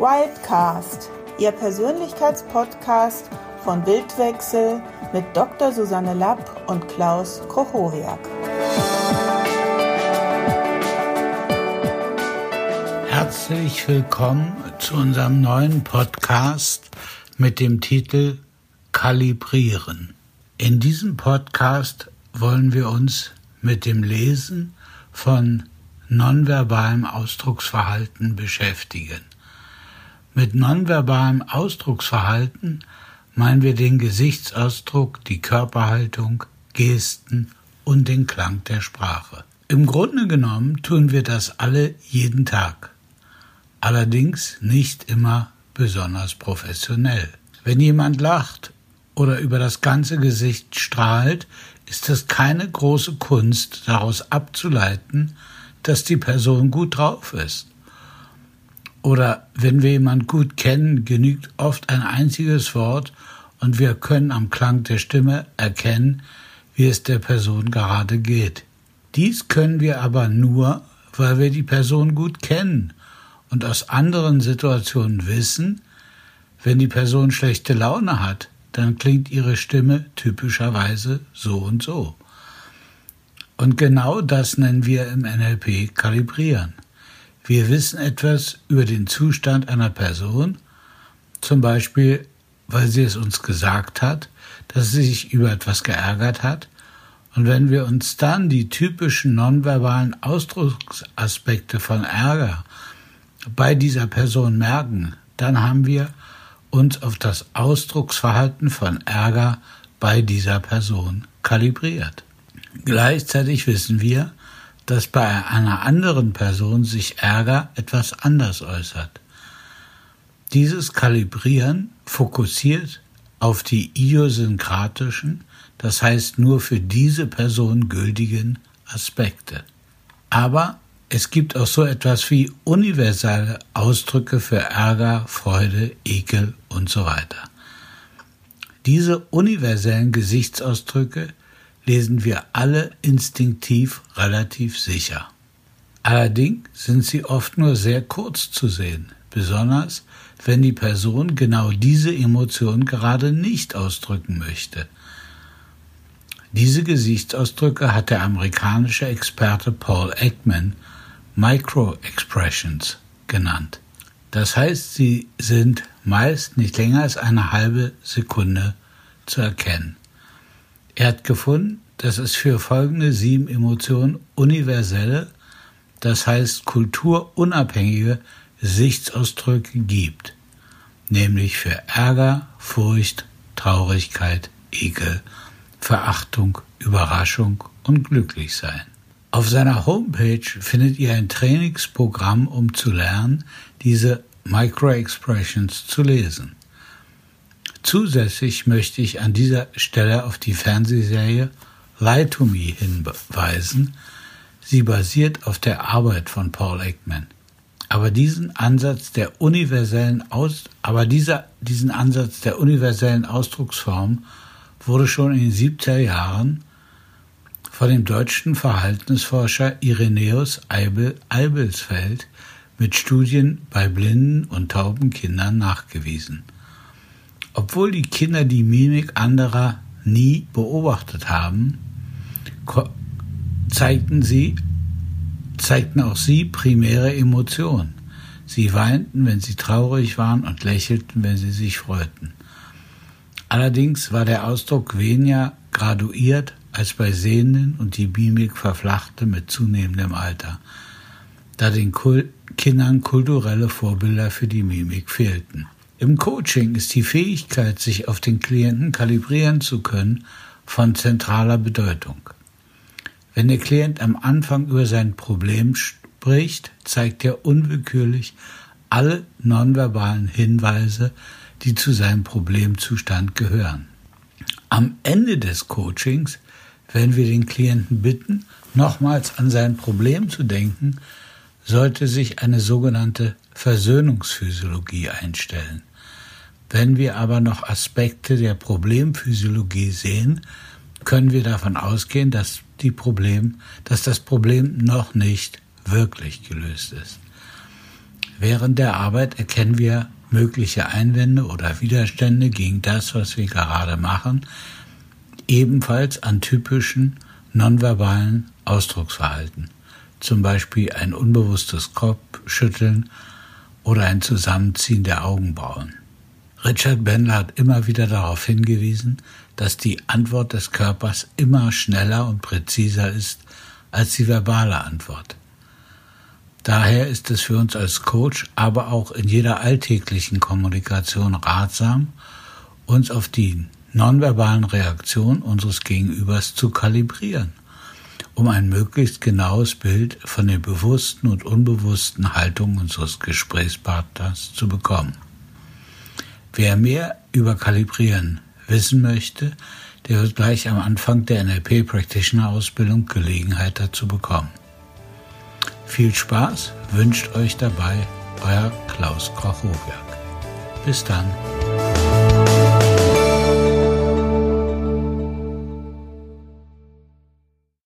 Wildcast, Ihr Persönlichkeitspodcast von Bildwechsel mit Dr. Susanne Lapp und Klaus Kochoriak. Herzlich willkommen zu unserem neuen Podcast mit dem Titel Kalibrieren. In diesem Podcast wollen wir uns mit dem Lesen von nonverbalem Ausdrucksverhalten beschäftigen. Mit nonverbalem Ausdrucksverhalten meinen wir den Gesichtsausdruck, die Körperhaltung, Gesten und den Klang der Sprache. Im Grunde genommen tun wir das alle jeden Tag, allerdings nicht immer besonders professionell. Wenn jemand lacht oder über das ganze Gesicht strahlt, ist es keine große Kunst, daraus abzuleiten, dass die Person gut drauf ist. Oder wenn wir jemand gut kennen, genügt oft ein einziges Wort und wir können am Klang der Stimme erkennen, wie es der Person gerade geht. Dies können wir aber nur, weil wir die Person gut kennen und aus anderen Situationen wissen, wenn die Person schlechte Laune hat, dann klingt ihre Stimme typischerweise so und so. Und genau das nennen wir im NLP kalibrieren. Wir wissen etwas über den Zustand einer Person, zum Beispiel, weil sie es uns gesagt hat, dass sie sich über etwas geärgert hat, und wenn wir uns dann die typischen nonverbalen Ausdrucksaspekte von Ärger bei dieser Person merken, dann haben wir uns auf das Ausdrucksverhalten von Ärger bei dieser Person kalibriert. Gleichzeitig wissen wir, dass bei einer anderen Person sich Ärger etwas anders äußert. Dieses Kalibrieren fokussiert auf die idiosynkratischen, das heißt nur für diese Person gültigen Aspekte. Aber es gibt auch so etwas wie universelle Ausdrücke für Ärger, Freude, Ekel und so weiter. Diese universellen Gesichtsausdrücke lesen wir alle instinktiv relativ sicher. Allerdings sind sie oft nur sehr kurz zu sehen, besonders wenn die Person genau diese Emotion gerade nicht ausdrücken möchte. Diese Gesichtsausdrücke hat der amerikanische Experte Paul Ekman Micro-Expressions genannt. Das heißt, sie sind meist nicht länger als eine halbe Sekunde zu erkennen. Er hat gefunden, dass es für folgende sieben Emotionen universelle, das heißt kulturunabhängige Gesichtsausdrücke gibt, nämlich für Ärger, Furcht, Traurigkeit, Ekel, Verachtung, Überraschung und Glücklichsein. Auf seiner Homepage findet ihr ein Trainingsprogramm, um zu lernen, diese Micro-Expressions zu lesen. Zusätzlich möchte ich an dieser Stelle auf die Fernsehserie Lie to Me hinweisen. Sie basiert auf der Arbeit von Paul Ekman. Aber diesen Ansatz der universellen Aus, aber dieser, diesen Ansatz der universellen Ausdrucksform wurde schon in den 70er Jahren von dem deutschen Verhaltensforscher Irenäus Eibel, Eibelsfeld mit Studien bei blinden und tauben Kindern nachgewiesen. Obwohl die Kinder die Mimik anderer nie beobachtet haben, zeigten sie, zeigten auch sie primäre Emotionen. Sie weinten, wenn sie traurig waren und lächelten, wenn sie sich freuten. Allerdings war der Ausdruck weniger graduiert als bei Sehenden und die Mimik verflachte mit zunehmendem Alter, da den Kindern kulturelle Vorbilder für die Mimik fehlten. Im Coaching ist die Fähigkeit, sich auf den Klienten kalibrieren zu können, von zentraler Bedeutung. Wenn der Klient am Anfang über sein Problem spricht, zeigt er unwillkürlich alle nonverbalen Hinweise, die zu seinem Problemzustand gehören. Am Ende des Coachings werden wir den Klienten bitten, nochmals an sein Problem zu denken, sollte sich eine sogenannte Versöhnungsphysiologie einstellen. Wenn wir aber noch Aspekte der Problemphysiologie sehen, können wir davon ausgehen, dass, die Problem, dass das Problem noch nicht wirklich gelöst ist. Während der Arbeit erkennen wir mögliche Einwände oder Widerstände gegen das, was wir gerade machen, ebenfalls an typischen nonverbalen Ausdrucksverhalten, zum Beispiel ein unbewusstes Kopfschütteln oder ein Zusammenziehen der Augenbrauen. Richard Bendler hat immer wieder darauf hingewiesen, dass die Antwort des Körpers immer schneller und präziser ist als die verbale Antwort. Daher ist es für uns als Coach, aber auch in jeder alltäglichen Kommunikation ratsam, uns auf die nonverbalen Reaktionen unseres Gegenübers zu kalibrieren, um ein möglichst genaues Bild von den bewussten und unbewussten Haltungen unseres Gesprächspartners zu bekommen. Wer mehr über Kalibrieren wissen möchte, der wird gleich am Anfang der NLP Practitioner Ausbildung Gelegenheit dazu bekommen. Viel Spaß wünscht euch dabei euer Klaus Koch-Hochwerk. Bis dann.